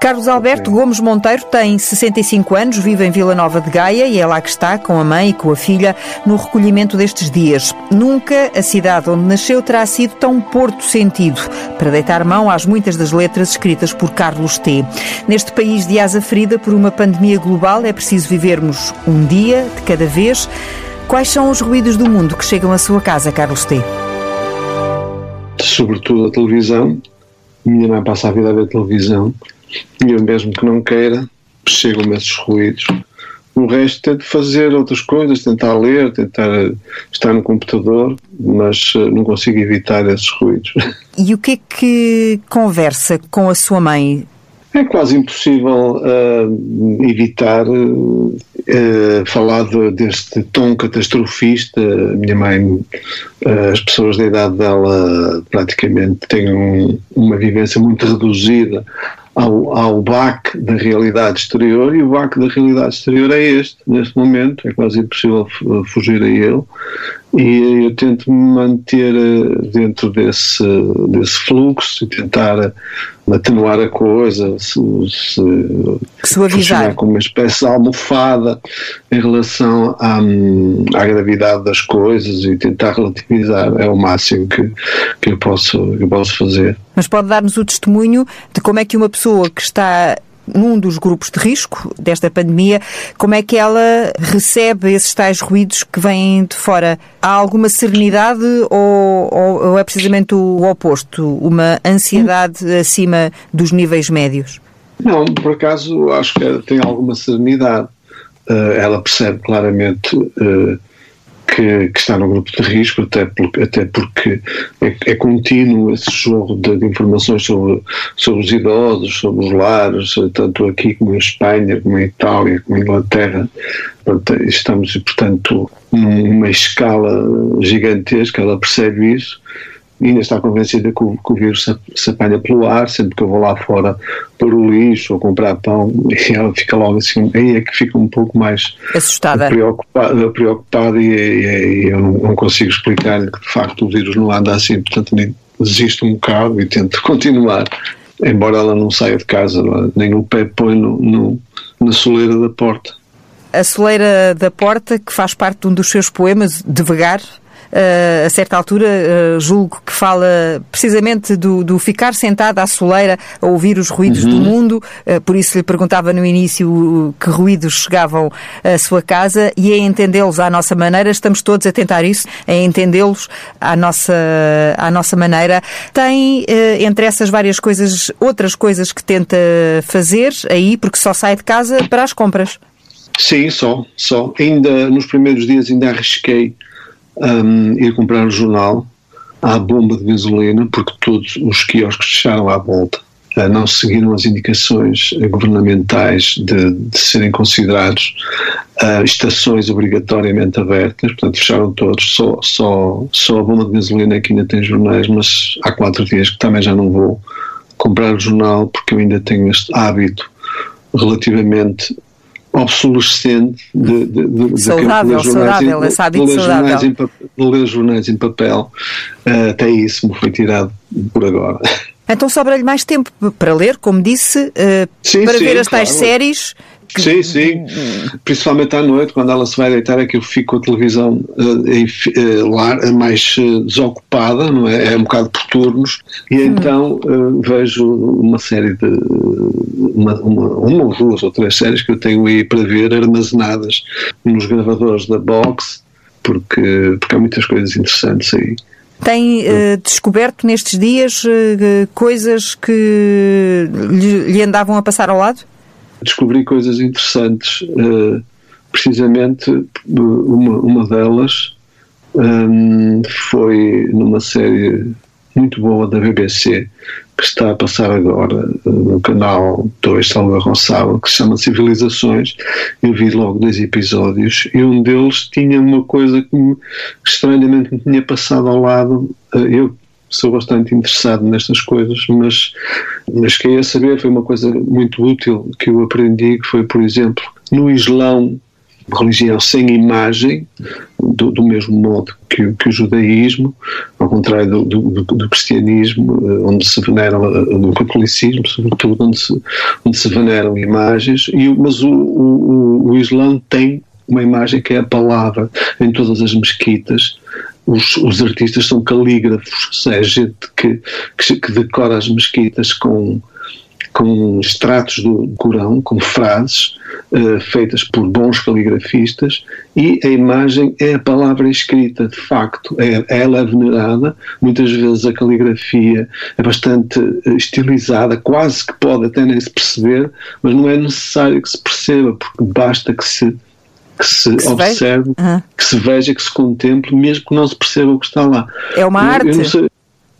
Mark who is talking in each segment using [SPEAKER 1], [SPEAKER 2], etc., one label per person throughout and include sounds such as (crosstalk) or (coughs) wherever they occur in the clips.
[SPEAKER 1] Carlos Alberto Gomes Monteiro tem 65 anos, vive em Vila Nova de Gaia e é lá que está, com a mãe e com a filha, no recolhimento destes dias. Nunca a cidade onde nasceu terá sido tão porto sentido para deitar mão às muitas das letras escritas por Carlos T. Neste país de asa ferida por uma pandemia global, é preciso vivermos um dia de cada vez. Quais são os ruídos do mundo que chegam à sua casa, Carlos T?
[SPEAKER 2] Sobretudo a televisão. Minha mãe passa a vida a ver televisão e eu mesmo que não queira, chegam-me esses ruídos. O resto tento fazer outras coisas, tentar ler, tentar estar no computador, mas eh, não consigo evitar esses ruídos. (laughs)
[SPEAKER 1] E o que é que conversa com a sua mãe?
[SPEAKER 2] É quase impossível uh, evitar uh, falar de, deste tom catastrofista. Minha mãe, uh, as pessoas da idade dela praticamente têm um, uma vivência muito reduzida ao, ao baque da realidade exterior e o baque da realidade exterior é este, neste momento, é quase impossível fugir a ele e eu tento me manter eh, dentro desse, desse fluxo e tentar atenuar a coisa, se, se
[SPEAKER 1] suavizar
[SPEAKER 2] como uma espécie de almofada em relação à, à gravidade das coisas e tentar relativizar é o máximo que, que, eu, posso, que eu posso fazer.
[SPEAKER 1] Mas pode dar-nos o testemunho de como é que uma pessoa que está num dos grupos de risco desta pandemia, como é que ela recebe esses tais ruídos que vêm de fora? Há alguma serenidade ou, ou é precisamente o oposto, uma ansiedade acima dos níveis médios?
[SPEAKER 2] Não, por acaso acho que tem alguma serenidade. Uh, ela percebe claramente uh, que, que, está no grupo de risco, até, por, até porque é, é, contínuo esse jogo de, de, informações sobre, sobre os idosos, sobre os lares, tanto aqui como em Espanha, como em Itália, como em Inglaterra. Estamos, portanto, numa escala gigantesca, ela percebe isso ainda está convencida que o, que o vírus se, se, apanha pelo ar, sempre que eu vou lá fora pôr o lixo ou comprar pão, (laughs) e ela fica logo assim, aí é que fica um pouco mais
[SPEAKER 1] assustada,
[SPEAKER 2] preocupada, preocupada e, e, e eu não, não consigo explicar-lhe que de facto o vírus não anda assim, portanto nem desisto um bocado e tento (laughs) continuar, embora ela não saia de casa, nem o pé põe no, no, na soleira da porta.
[SPEAKER 1] A soleira da porta, que faz parte de um dos seus poemas, Devagar, a certa altura, uh, julgo que fala precisamente do, do, ficar sentado à soleira a ouvir os ruídos uhum. do mundo, uh, por isso lhe perguntava no início que ruídos chegavam à sua casa e a entendê-los à nossa maneira. Estamos todos a tentar isso, a entendê-los à nossa, à nossa maneira. Tem, entre essas várias coisas, outras coisas que tenta fazer aí, porque só sai de casa para as compras.
[SPEAKER 2] Sim, só, só. Ainda nos primeiros dias ainda arrisquei um, ir comprar o jornal à bomba de gasolina, porque todos os quiosques fecharam à volta. Uh, não seguiram as indicações governamentais de, de serem considerados uh, estações obrigatoriamente abertas, portanto fecharam todos, só, só, só a bomba de gasolina é que ainda tem jornais, mas há quatro dias que também já não vou comprar o jornal porque eu ainda tenho este hábito relativamente obsolescente de, de, de,
[SPEAKER 1] saudável, de saudável, esse hábito
[SPEAKER 2] ler
[SPEAKER 1] saudável.
[SPEAKER 2] Jornais em, ler jornais em papel, uh, até isso me foi tirado por agora.
[SPEAKER 1] Então sobra-lhe mais tempo para ler, como disse, uh, sim, para sim, ver as claro. tais séries
[SPEAKER 2] que... Sim, sim. Principalmente à noite, quando ela se vai deitar, é que eu fico com a televisão uh, em, uh, lá, mais uh, desocupada, não é? É um bocado por turnos, e hum. então vejo uma série de. Uma, uma, uma, ou duas ou três séries que eu tenho aí para ver armazenadas nos gravadores da box, porque, porque há muitas coisas interessantes aí.
[SPEAKER 1] Tem uh, descoberto nestes dias uh, coisas que lhe, lhe, andavam a passar ao lado?
[SPEAKER 2] Descobri coisas interessantes. Uh, precisamente uma, uma delas um, foi numa série muito boa da BBC que está a passar agora uh, no canal 2 Salvador Roçado, que se chama Civilizações. Eu vi logo dois episódios e um deles tinha uma coisa que, me, que estranhamente me tinha passado ao lado. Eu sou bastante interessado nestas coisas, mas, mas queria saber, foi uma coisa muito útil que eu aprendi, que foi, por exemplo, no Islão, religião sem imagem, do, do mesmo modo que, que, o judaísmo, ao contrário do, do, do cristianismo, eh, onde se veneram, eh, do catolicismo, sobretudo, onde se, onde se veneram imagens, e, mas o, o, o tem uma imagem que é a palavra em todas as mesquitas. Os, os artistas são calígrafos, ou seja, gente que, que, que decora as mesquitas com, com extratos do Corão, com frases uh, feitas por bons caligrafistas e a imagem é a palavra escrita, de facto, é, ela é venerada, muitas vezes a caligrafia é bastante eh, estilizada, quase que pode até nem se perceber, mas não é necessário que se perceba, porque basta que se que se, que se observe, uhum. que se veja, que se contemple, mesmo que não se perceba o que está lá.
[SPEAKER 1] É uma eu, arte. Eu sei,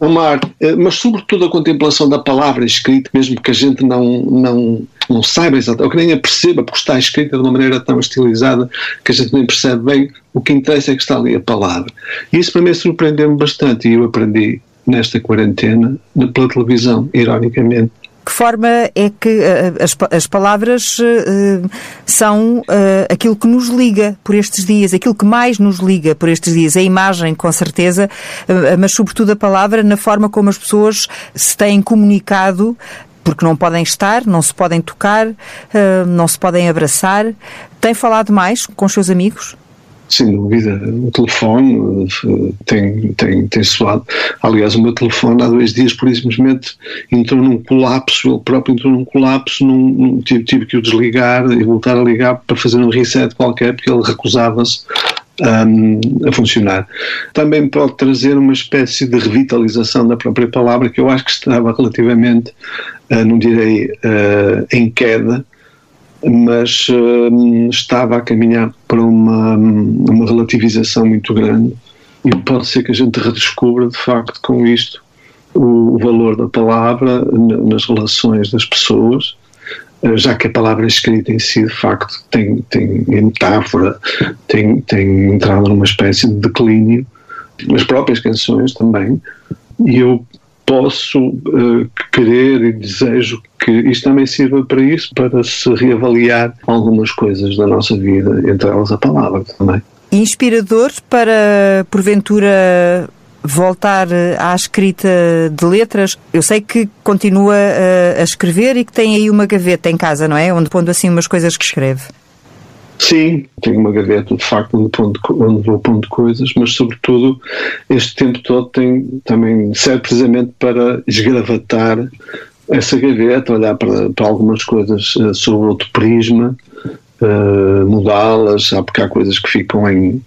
[SPEAKER 2] é uma arte, eh, mas sobretudo a contemplação da palavra escrita, mesmo que a gente não, não, não saiba exatamente, ou que nem a perceba, porque está escrita de uma maneira tão estilizada que a gente nem percebe bem, o que interessa é que está ali a palavra. E isso para mim surpreendeu-me bastante e eu aprendi nesta quarentena pela televisão, ironicamente
[SPEAKER 1] que forma é que uh, as, as palavras uh, são aquilo que nos liga por estes dias, aquilo que mais nos liga por estes dias, a imagem, com certeza, mas sobretudo a palavra, na forma como as pessoas se têm comunicado porque não podem estar, não se podem tocar, não se podem abraçar. Tem falado mais com os seus amigos?
[SPEAKER 2] Sem dúvida. O telefone eh, tem, tem, tem soado. Aliás, o meu telefone há dois dias, por simplesmente, entrou num colapso, ele próprio entrou num colapso, num, num, tive, tive que o desligar e voltar a ligar para fazer um reset qualquer, porque ele recusava-se um, a funcionar. Também pode trazer uma espécie de revitalização da própria palavra, que eu acho que estava relativamente, uh, não direi, uh, em queda, mas uh, estava a caminhar para uma, uma relativização muito grande e pode ser que a gente redescubra de facto com isto o, o valor da palavra nas relações das pessoas uh, já que a palavra escrita em si de facto tem, tem em metáfora tem, tem entrado numa espécie de declínio as próprias canções também. E eu posso uh, querer e desejo que isto também sirva para isso, para se reavaliar algumas coisas da nossa vida, entre elas a palavra também.
[SPEAKER 1] Inspirador para, porventura, voltar à escrita de letras. Eu sei que continua a, a escrever e que tem aí uma gaveta em casa, não é? Onde pondo assim umas coisas que escreve.
[SPEAKER 2] Sim, tenho uma gaveta de facto onde, ponto, onde vou pondo coisas, mas sobretudo este tempo todo tem, também serve precisamente para esgravatar essa gaveta, olhar para, para algumas coisas uh, outro prisma, uh, mudá-las, porque há coisas que ficam em,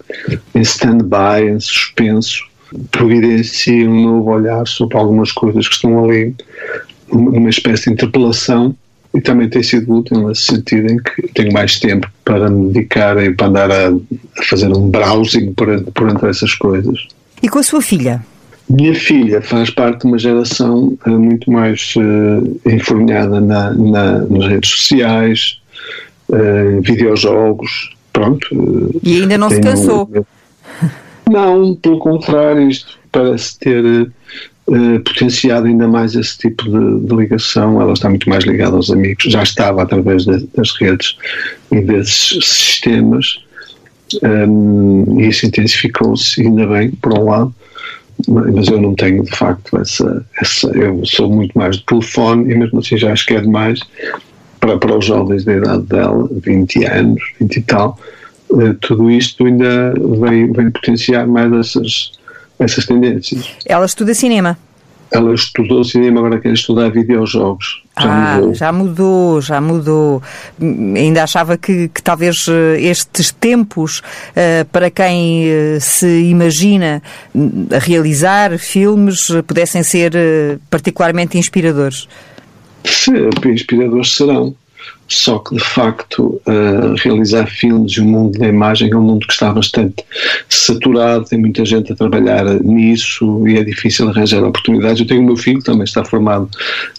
[SPEAKER 2] em stand-by, em suspenso, providencia um novo olhar sobre algumas coisas que estão ali, uma espécie de interpelação e também tem sido útil nesse sentido em que tenho mais tempo para me dedicar e para andar a, a fazer um browsing por, por entre essas coisas.
[SPEAKER 1] E com a sua filha?
[SPEAKER 2] Minha filha faz parte de uma geração uh, muito mais uh, enfornhada na, na, nas redes sociais, uh, videojogos, pronto. Uh,
[SPEAKER 1] e ainda não se cansou? (laughs)
[SPEAKER 2] Não, pelo contrário, isto parece ter eh, potenciado ainda mais esse tipo de, de, ligação. Ela está muito mais ligada aos amigos, já estava através de, das redes e desses sistemas, um, ehm, e isso intensificou-se, ainda bem, por um lado. Mas eu não tenho de facto essa, essa. Eu sou muito mais de telefone e mesmo assim já acho que é demais para, para os jovens da idade dela, 20 anos, 20 e tal. Uh, tudo isto ainda vem, vem potenciar mais essas, essas tendências.
[SPEAKER 1] Ela estuda cinema?
[SPEAKER 2] Ela estudou cinema, agora quer estudar videojogos.
[SPEAKER 1] Já ah, mudou. já mudou, já mudou. Ainda achava que, que talvez eh, estes tempos, uh, para quem uh, se imagina a realizar filmes, pudessem ser uh, particularmente inspiradores.
[SPEAKER 2] Sim, inspiradores serão. Só que, de facto, uh, realizar filmes e o mundo da imagem é um mundo que está bastante saturado, tem muita gente a trabalhar nisso e é difícil arranjar oportunidades. Eu tenho o meu filho, também está formado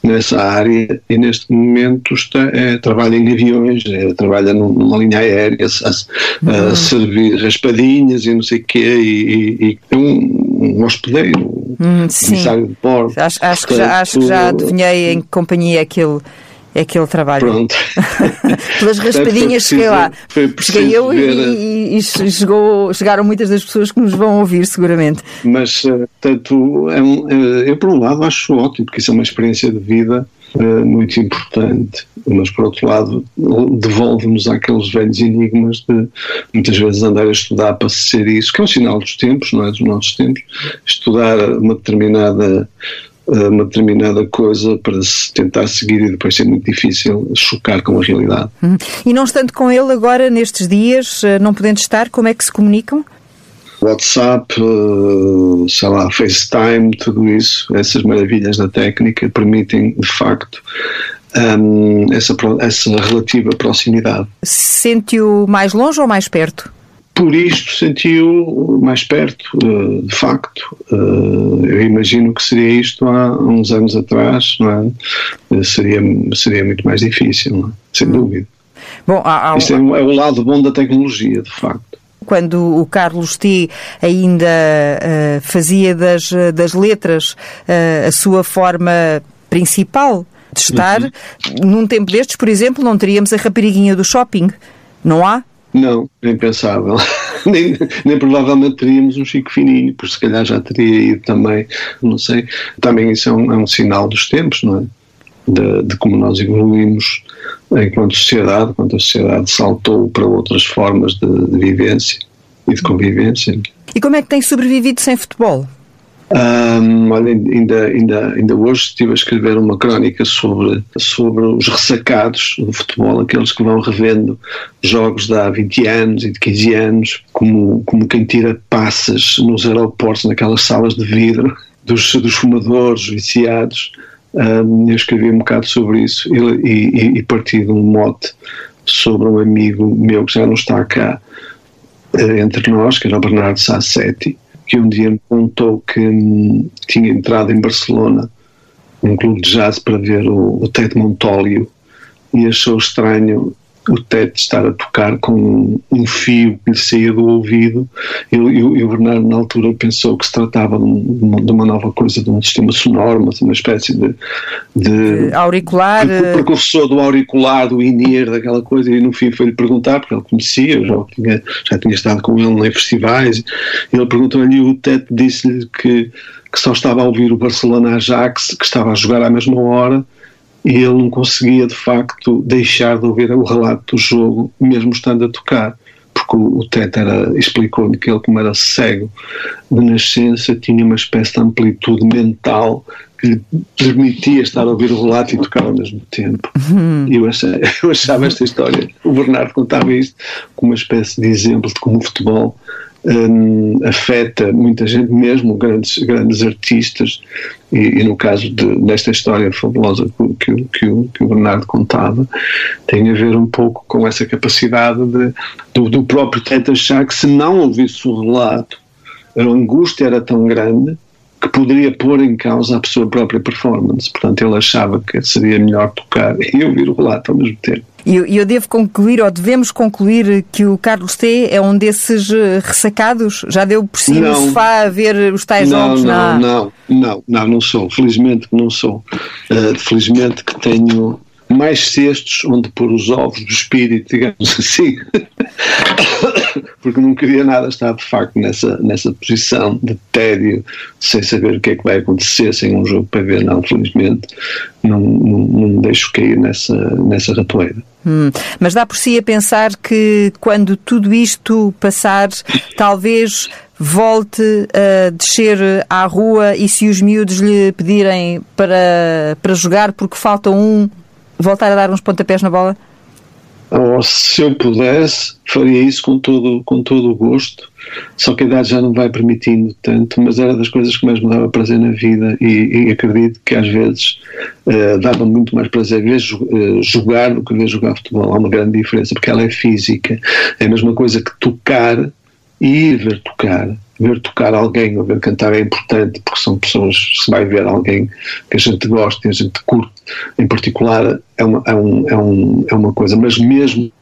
[SPEAKER 2] nessa área e neste momento está, é, trabalha em aviões, é, trabalha numa linha aérea, a, a uhum. servir raspadinhas e não sei o quê, e, e, é um, um hospedeiro,
[SPEAKER 1] hum, comissário de bordo. Acho, acho, que já, acho que já adivinhei em que companhia é é (laughs) que ele trabalha.
[SPEAKER 2] Pronto.
[SPEAKER 1] Pelas raspadinhas cheguei lá. Cheguei eu e, e, e chegou, chegaram muitas das pessoas que nos vão ouvir, seguramente.
[SPEAKER 2] Mas, eh, tanto, é um, é, eu por um lado acho ótimo, porque isso é uma experiência de vida uh, muito importante, mas por outro lado devolve-nos àqueles velhos enigmas de muitas vezes andar a estudar para ser isso, que é um sinal dos tempos, não é? Dos nossos tempos, estudar uma determinada uma determinada coisa para se tentar seguir e depois ser muito difícil chocar com a realidade.
[SPEAKER 1] Uhum. E não estando com ele agora nestes dias, eh, não podendo estar, como é que se comunicam?
[SPEAKER 2] WhatsApp, eh, sei lá, FaceTime, tudo isso, essas maravilhas da técnica permitem de facto um, essa, essa relativa proximidade.
[SPEAKER 1] Sente-o mais longe ou mais perto?
[SPEAKER 2] Por isto sentiu mais perto, uh, de facto. Uh, eu imagino que seria isto há uns anos atrás, é? Uh, seria, seria muito mais difícil, é? sem hum. dúvida. Bom, há, há... Isto é, é o lado bom da tecnologia, de facto
[SPEAKER 1] quando o Carlos T ainda uh, fazia das, das letras uh, a sua forma principal de estar, uhum. num tempo destes, por exemplo, não teríamos a rapariguinha do shopping, não há?
[SPEAKER 2] Não, é impensável. (laughs) nem, nem provavelmente teríamos um Chico Fininho, porque se calhar já teria ido também, não sei. Também isso é um, é um sinal dos tempos, não é? De, de, como nós evoluímos enquanto sociedade, quando a sociedade saltou para outras formas de, de vivência e de convivência.
[SPEAKER 1] E como é que tem sobrevivido sem futebol?
[SPEAKER 2] Um, olha, ainda, ainda, ainda hoje estive a escrever uma crónica sobre, sobre os ressacados do futebol, aqueles que vão revendo jogos de há 20 anos e de 15 anos, como, como quem tira passas nos aeroportos, naquelas salas de vidro, dos, dos fumadores viciados. Um, eu escrevi um bocado sobre isso e, e, e parti de um mote sobre um amigo meu que já não está cá eh, entre nós, que era o Bernardo Sassetti, que um dia me contou que hum, tinha entrado em Barcelona num clube de jazz para ver o, o Ted Montolio e achou estranho o Ted estar a tocar com um fio que lhe saía do ouvido. E, o Bernardo na altura pensou que se tratava de uma, de uma nova coisa, de um sistema sonoro, mas uma espécie de, de,
[SPEAKER 1] de auricular
[SPEAKER 2] eh, precursor do auricular, do in daquela coisa e no fim foi-lhe perguntar, porque ele conhecia, já tinha, já tinha estado com ele em festivais e ele perguntou-lhe e o Ted disse-lhe que, que só estava a ouvir o Barcelona Ajax, que estava a jogar à mesma hora e ele não conseguia de facto deixar de ouvir o relato do jogo, mesmo estando a tocar, porque o, o Teta explicou-lhe que ele, como era cego de nascença, tinha uma espécie de amplitude mental que lhe permitia estar a ouvir o relato e tocar ao mesmo tempo. Uhum. E eu, achei, (laughs) eu achava esta história, o Bernardo contava isto como uma espécie de exemplo de como o futebol um, afeta muita gente, mesmo grandes, grandes artistas, e, e no caso de, desta história fabulosa que, que, que, o, que o Bernardo contava, tem a ver um pouco com essa capacidade de, do, do próprio Teta achar que se não ouvisse o relato, a angústia era tão grande que poderia pôr em causa a sua própria performance. Portanto, ele achava que seria melhor tocar (laughs) e ouvir o relato ao mesmo tempo.
[SPEAKER 1] E eu, eu, devo concluir, ou devemos concluir, que o Carlos T é um desses eh, ressacados? Já deu por si no sofá a ver os tais
[SPEAKER 2] não,
[SPEAKER 1] jogos?
[SPEAKER 2] Não, não, não, não, não sou. Felizmente que não sou. Uh, felizmente que tenho mais cestos onde pôr os ovos do espírito, digamos (laughs) assim. Porque não queria nada estar de facto nessa, nessa posição de tédio, sem saber o que é que vai acontecer, sem um jogo para ver. Não, felizmente, não, não, não deixo cair nessa, nessa ratoeira.
[SPEAKER 1] Hum, mas dá por si a pensar que quando tudo isto passar, talvez volte a descer à rua e se os miúdos lhe pedirem para, para jogar porque falta um, voltar a dar uns pontapés na bola?
[SPEAKER 2] Ou se eu pudesse, faria isso com todo, com todo o gosto, só que a idade já não vai permitindo tanto, mas era das coisas que mais me dava prazer na vida e, e acredito que às vezes uh, dava muito mais prazer ver uh, jogar do que ver jogar futebol. Há uma grande diferença, porque ela é física. É a mesma coisa que tocar e ir ver tocar ver tocar alguém ou ver cantar é importante porque são pessoas, se vai ver alguém que a gente gosta e a gente curte em particular é uma, é, um, é, um, é uma coisa, mas mesmo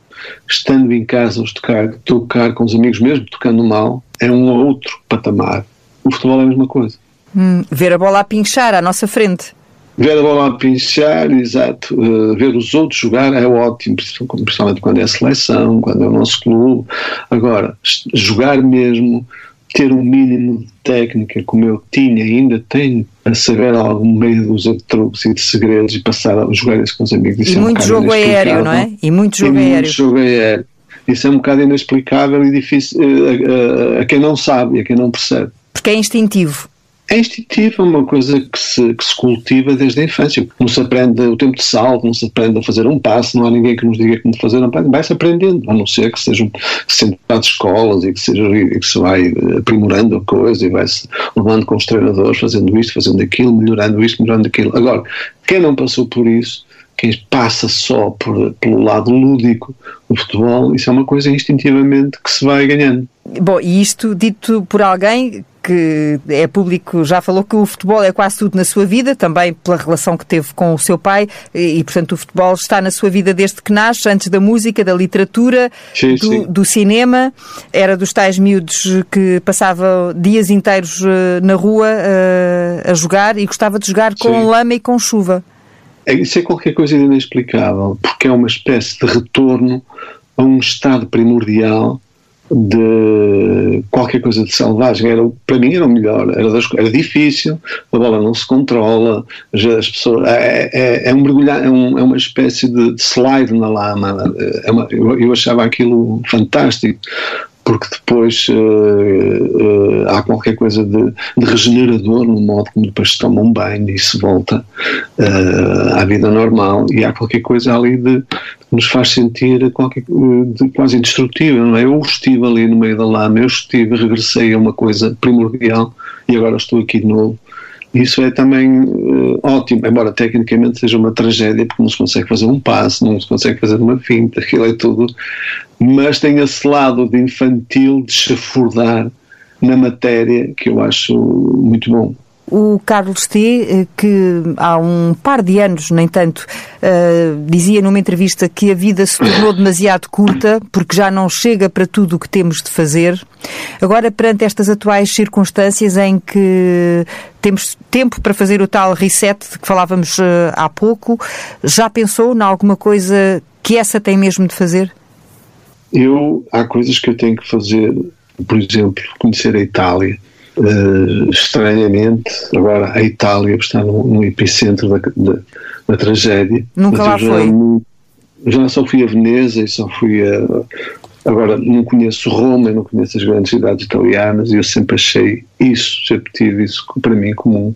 [SPEAKER 2] estando em casa a tocar, tocar com os amigos, mesmo tocando mal, é um outro patamar. O futebol é a mesma coisa.
[SPEAKER 1] Hum, ver a bola a pinchar à nossa frente.
[SPEAKER 2] Ver a bola a pinchar, exato. Uh, ver os outros jogar é ótimo, principalmente quando é a seleção, quando é o nosso clube. Agora, jogar mesmo, ter um mínimo de técnica, como eu tinha e ainda tenho, a saber algum meio dos truques e de segredos e passar a jogar isso com os amigos.
[SPEAKER 1] e é muito um jogo aéreo, não é?
[SPEAKER 2] E muito jogo e aéreo. Muito jogo aéreo. Isso é um bocado inexplicável e difícil a, a, a, a quem não sabe e a quem não percebe.
[SPEAKER 1] Porque é instintivo.
[SPEAKER 2] É instintivo, é uma coisa que se, que se cultiva desde a infância. Não se aprende o tempo de salto, não se aprende a fazer um passo, não há ninguém que nos diga como fazer um passo. Vai-se aprendendo, a não ser que sejam sentados escolas e que, seja, e que se vai aprimorando a coisa e vai-se levando com os treinadores, fazendo isto, fazendo aquilo, melhorando isto, melhorando aquilo. Agora, quem não passou por isso, quem passa só por, pelo lado lúdico do futebol, isso é uma coisa instintivamente que se vai ganhando.
[SPEAKER 1] Bom, e isto dito por alguém que é público, já falou que o futebol é quase tudo na sua vida, também pela relação que teve com o seu pai, e, portanto o futebol está na sua vida desde que nasce, antes da música, da literatura, sim, do, sim. do, cinema. Era dos tais miúdos que passava dias inteiros eh, na rua uh, a jogar e gostava de jogar com sim. lama e com chuva.
[SPEAKER 2] É, isso é qualquer coisa inexplicável, porque é uma espécie de retorno a um estado primordial de qualquer coisa de selvagem. Era, para mim era o melhor. Era, das, era difícil, a bola não se controla, as pessoas, é, é, é um mergulhar, é, um, é, uma espécie de, de, slide na lama. É uma, eu, eu achava aquilo fantástico porque depois uh, uh, há qualquer coisa de, de, regenerador no modo como depois se toma um banho e se volta uh, à vida normal e há qualquer coisa ali de nos faz sentir qualquer, de, quase indestrutível, não é? Eu estive ali no meio da lama, eu estive, regressei a uma coisa primordial e agora estou aqui de novo isso é também uh, ótimo, embora tecnicamente seja uma tragédia, porque não se consegue fazer um passo, não se consegue fazer uma finta, aquilo é tudo, mas tem esse lado de infantil, de chafurdar na matéria, que eu acho muito bom
[SPEAKER 1] o Carlos T., eh, que há um par de anos, nem tanto, uh, dizia numa entrevista que a vida se tornou (coughs) demasiado curta porque já não chega para tudo o que temos de fazer. Agora, perante estas atuais circunstâncias em que temos tempo para fazer o tal reset de que falávamos uh, há pouco, já pensou em alguma coisa que essa tem mesmo de fazer?
[SPEAKER 2] Eu, há coisas que eu tenho que fazer, por exemplo, conhecer a Itália Uh, estranhamente, agora a Itália está no, no epicentro da, da, da, tragédia.
[SPEAKER 1] Nunca lá foi.
[SPEAKER 2] já só fui a Veneza e só fui a. Agora, não conheço Roma, não conheço as grandes cidades italianas e eu sempre achei isso, sempre tive isso para mim como um,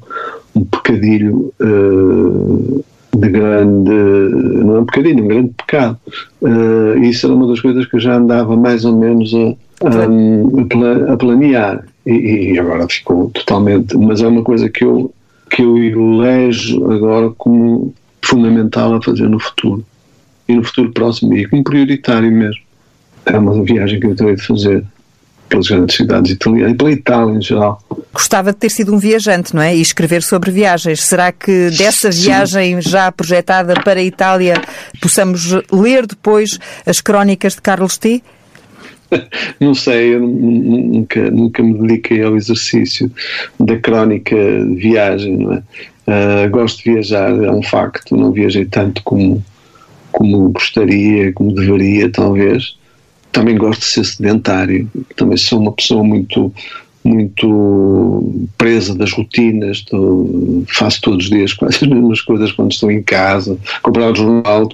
[SPEAKER 2] um pecadilho uh, de grande. Não é um pecadilho, um grande pecado. Uh, isso era uma das coisas que eu já andava mais ou menos a, a, a planear e, e, agora ficou totalmente. Mas é uma coisa que eu, que eu elejo agora como fundamental a fazer no futuro e no futuro próximo e como prioritário mesmo. É uma viagem que eu terei de fazer pelas grandes cidades italianas e pela Itália em geral.
[SPEAKER 1] Gostava de ter sido um viajante, não é? E escrever sobre viagens. Será que dessa viagem Sim. já projetada para a Itália possamos ler depois as crónicas de Carlos T? (laughs)
[SPEAKER 2] não sei, eu nunca, nunca me dediquei ao exercício da crónica de viagem, não é? Uh, gosto de viajar, é um facto, não viajei tanto como, como gostaria, como deveria, talvez. Também gosto de ser sedentário, também sou uma pessoa muito muito presa das rotinas, faço todos os dias (laughs) quase as mesmas coisas quando estou em casa, comprar o jornal,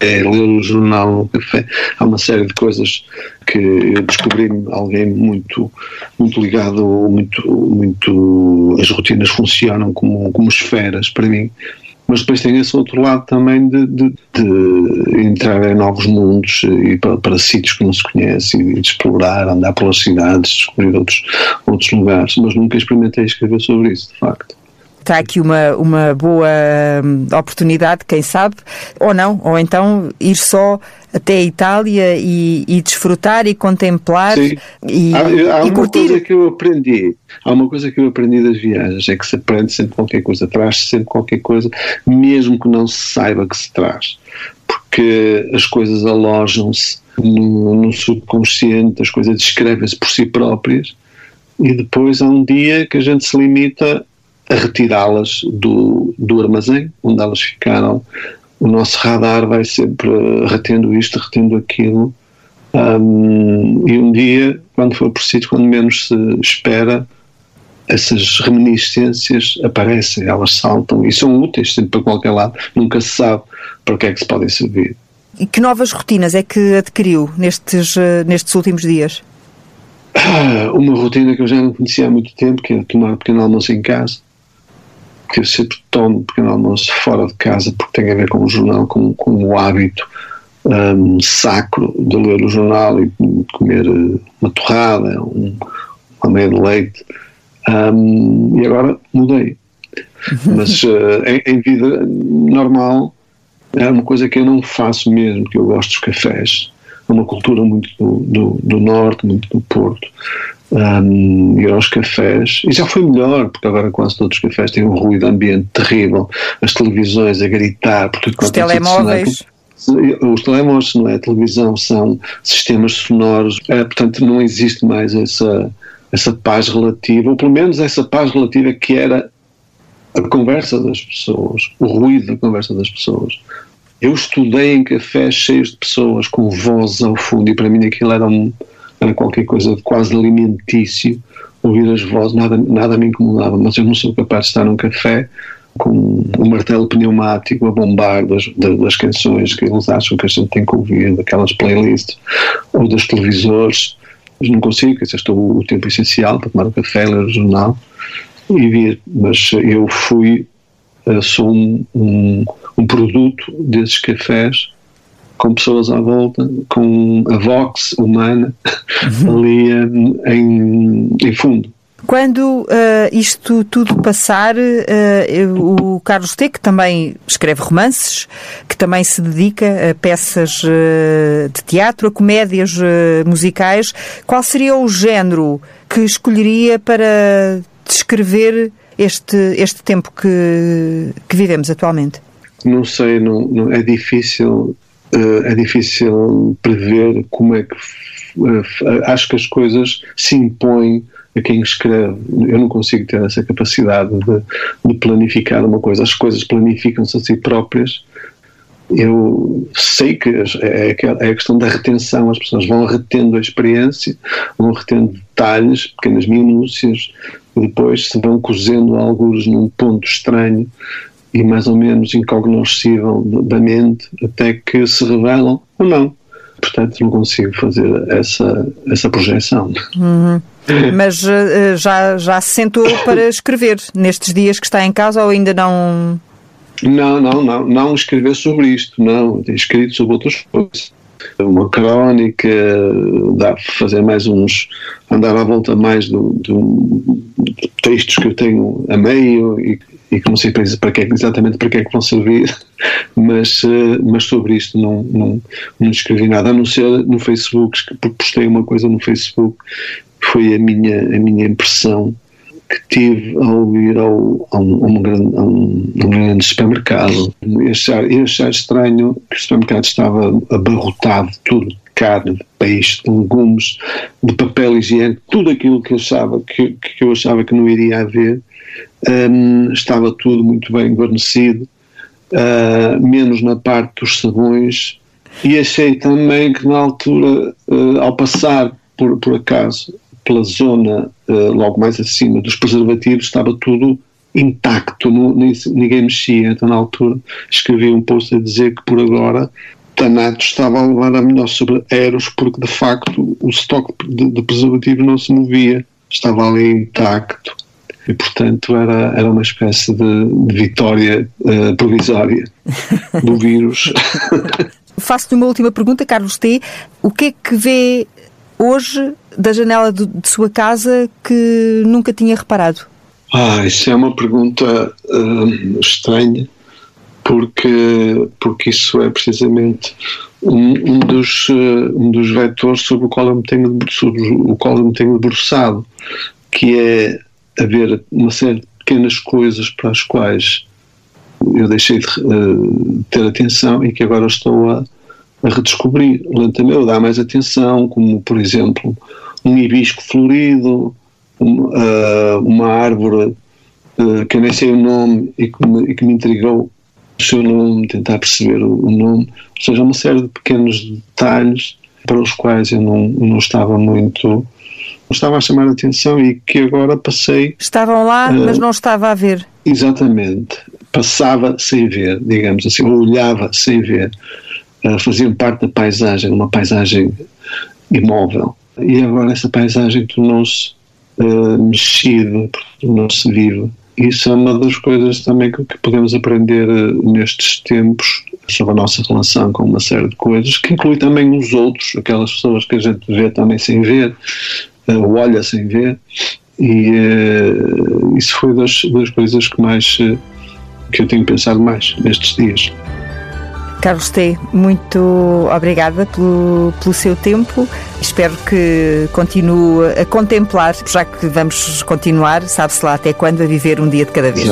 [SPEAKER 2] é ler o jornal no café. Há uma série de coisas que eu descobri alguém muito, muito ligado, muito, muito. As rotinas funcionam como, como esferas para mim. Mas depois tem esse outro lado também de, de, de entrar em novos mundos e para, para, sítios que não se conhece e de explorar, andar pelas cidades, descobrir outros, outros lugares. Mas nunca experimentei escrever sobre isso, de facto
[SPEAKER 1] está aqui uma, uma boa hum, oportunidade, quem sabe, ou não, ou então ir só até a Itália e, e desfrutar e contemplar Sim. e,
[SPEAKER 2] há, há
[SPEAKER 1] e
[SPEAKER 2] uma
[SPEAKER 1] curtir.
[SPEAKER 2] coisa que eu aprendi, há uma coisa que eu aprendi das viagens, é que se aprende sempre qualquer coisa, traz-se sempre qualquer coisa, mesmo que não se saiba que se traz, porque as coisas alojam-se no, no subconsciente, as coisas descrevem-se por si próprias, e depois há um dia que a gente se limita a retirá-las do, do armazém onde elas ficaram. O nosso radar vai sempre retendo isto, retendo aquilo. Um, e um dia, quando for preciso, quando menos se espera, essas reminiscências aparecem, elas saltam e são úteis sempre para qualquer lado, nunca se sabe para o que é que se podem servir.
[SPEAKER 1] E que novas rotinas é que adquiriu nestes, eh, nestes últimos dias?
[SPEAKER 2] Ah, uma rotina que eu já não conhecia há muito tempo, que é tomar um pequeno almoço em casa. Que eu sempre tomo um pequeno almoço fora de casa, porque tem a ver com o jornal, com, com o hábito um, sacro de ler o jornal e comer eh, uma torrada, um, uma meia de leite. Um, e agora mudei. Mas uh, em, em, vida normal é uma coisa que eu não faço mesmo, que eu gosto dos cafés. É uma cultura muito do, do, do norte, muito do Porto. Um, ir aos cafés, e já foi melhor, porque agora quase todos os cafés têm um ruído ambiente terrível, as televisões a gritar, porque
[SPEAKER 1] os telemóveis.
[SPEAKER 2] Os telemóveis, não é? A televisão, são sistemas sonoros, é, portanto não existe mais essa, essa paz relativa, ou pelo menos essa paz relativa que era a conversa das pessoas, o ruído da conversa das pessoas. Eu estudei em cafés cheios de pessoas com voz ao fundo e para mim aquilo era, um, era qualquer coisa de quase alimentício. Ouvir as vozes, nada, nada me incomodava, mas eu não sou capaz de estar num café com um martelo pneumático a bombar das, das canções que eles acham que a gente tem que ouvir, daquelas playlists ou dos televisores. Mas não consigo, este é o, o tempo essencial para tomar um café, ler o jornal e vir. Mas eu fui, eh, sou um, um, um produto desses cafés com pessoas à volta, com a vox humana uhum. ali eh, em, em fundo.
[SPEAKER 1] Quando uh, isto tudo passar, uh, o Carlos T, que também escreve romances, que também se dedica a peças uh, de teatro, a comédias musicais, qual seria o género que escolheria para descrever este, este tempo que, que vivemos atualmente?
[SPEAKER 2] Não sei, não, não é difícil é difícil prever como é que acho que as coisas se impõem a quem escreve. Eu não consigo ter essa capacidade de, de planificar uma coisa. As coisas planificam-se a si próprias. Eu sei que é, é a questão da retenção. As pessoas vão retendo a experiência, vão retendo detalhes, pequenas minúcias, depois se vão cozendo alguns num ponto estranho e mais ou menos incognoscível da mente, até que se revelam ou não. Portanto, não consigo fazer essa, essa projeção.
[SPEAKER 1] Uhum. (laughs) Mas uh, já, já se sentou para escrever nestes dias que está em casa ou ainda não?
[SPEAKER 2] Não, não, não, não escrever sobre isto, não. Tenho escrito sobre outras coisas. Uma crónica, dá para fazer mais uns. andar à volta mais do, do, de textos que eu tenho a meio e, e que não sei para que, exatamente para que é que vão servir, (laughs) mas, eh, mas sobre isto não, não, não escrevi nada, a não ser no Facebook, porque postei uma coisa no Facebook foi a minha, a minha impressão que tive ao ir ao, a, um, a, um grande, a um, um, grande supermercado. E achar, achar estranho que o supermercado estava abarrotado de tudo, carne, peixe, legumes, de papel higiênico, tudo aquilo que, achava, que, que eu achava que não iria haver, um, estava tudo muito bem guarnecido, uh, menos na parte dos sabões, e achei também que na altura, uh, ao passar por, por acaso pela zona uh, logo mais acima dos preservativos, estava tudo intacto, ninguém mexia. Então, na altura, escrevi um post a dizer que por agora Tanato estava a levar a melhor sobre Eros, porque de facto o estoque de, de não se movia, estava ali intacto. E, portanto, era, era uma espécie de, de vitória uh, provisória (laughs) do vírus. (laughs)
[SPEAKER 1] Faço-lhe uma última pergunta, Carlos T. O que é que vê hoje da janela de, de sua casa que nunca tinha reparado?
[SPEAKER 2] Ah, isso é uma pergunta uh, estranha, porque, porque isso é precisamente um, um dos, uh, um dos vetores sobre o qual eu me tenho, sobre o qual eu me tenho debruçado, que é haver uma série de pequenas coisas para as quais eu deixei de uh, ter atenção e que agora estou a, a redescobrir lentamente, ou dar mais atenção, como por exemplo um hibisco florido, uma, uh, uma árvore uh, que eu nem sei o nome e que me, e que me intrigou o seu nome, tentar perceber o, o, nome, ou seja, uma série de pequenos detalhes para os quais eu não, não estava muito estava a chamar a atenção e que agora passei.
[SPEAKER 1] Estavam lá, uh, mas não estava a ver.
[SPEAKER 2] Exatamente. Passava sem ver, digamos assim, ou olhava sem ver. Uh, faziam parte da paisagem, uma paisagem imóvel. E agora essa paisagem tornou-se uh, mexida, tornou-se viva. Isso é uma das coisas também que, que podemos aprender uh, nestes tempos sobre a nossa relação com uma série de coisas, que inclui também os outros, aquelas pessoas que a gente vê também sem ver, uh, olha sem ver. E isso foi das, das coisas que mais que eu tenho pensado mais nestes dias.
[SPEAKER 1] Carlos T, muito obrigada pelo, pelo seu tempo. Espero que continue a contemplar, já que vamos continuar, sabe-se lá até quando, a viver um dia de cada vez.